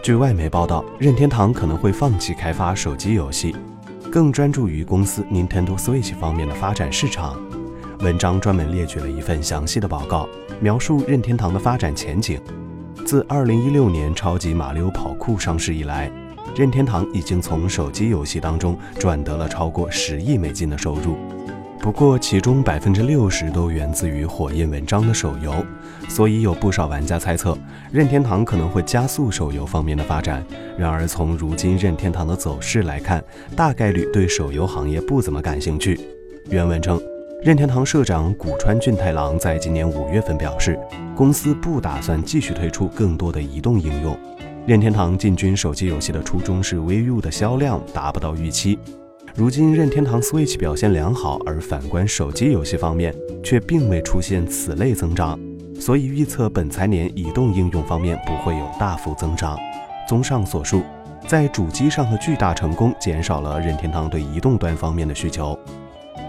据外媒报道，任天堂可能会放弃开发手机游戏，更专注于公司 Nintendo Switch 方面的发展市场。文章专门列举了一份详细的报告，描述任天堂的发展前景。自2016年《超级马里奥跑酷》上市以来，任天堂已经从手机游戏当中赚得了超过十亿美金的收入。不过，其中百分之六十都源自于火焰文章的手游，所以有不少玩家猜测，任天堂可能会加速手游方面的发展。然而，从如今任天堂的走势来看，大概率对手游行业不怎么感兴趣。原文称，任天堂社长古川俊太郎在今年五月份表示，公司不打算继续推出更多的移动应用。任天堂进军手机游戏的初衷是 Wii U 的销量达不到预期。如今任天堂 Switch 表现良好，而反观手机游戏方面却并未出现此类增长，所以预测本财年移动应用方面不会有大幅增长。综上所述，在主机上的巨大成功减少了任天堂对移动端方面的需求。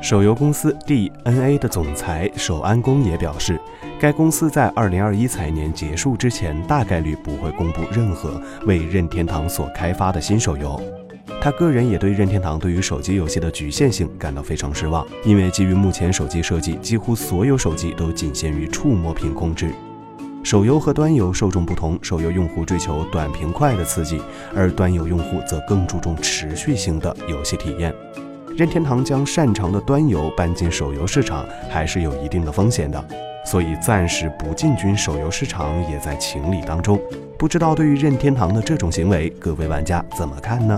手游公司 DNA 的总裁守安公也表示，该公司在2021财年结束之前大概率不会公布任何为任天堂所开发的新手游。他个人也对任天堂对于手机游戏的局限性感到非常失望，因为基于目前手机设计，几乎所有手机都仅限于触摸屏控制。手游和端游受众不同，手游用户追求短平快的刺激，而端游用户则更注重持续性的游戏体验。任天堂将擅长的端游搬进手游市场，还是有一定的风险的，所以暂时不进军手游市场也在情理当中。不知道对于任天堂的这种行为，各位玩家怎么看呢？